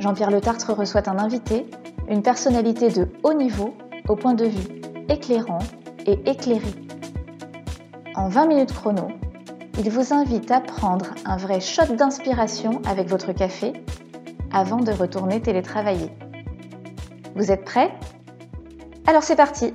Jean-Pierre Le Tartre reçoit un invité, une personnalité de haut niveau, au point de vue éclairant et éclairé. En 20 minutes chrono, il vous invite à prendre un vrai shot d'inspiration avec votre café avant de retourner télétravailler. Vous êtes prêts? Alors c'est parti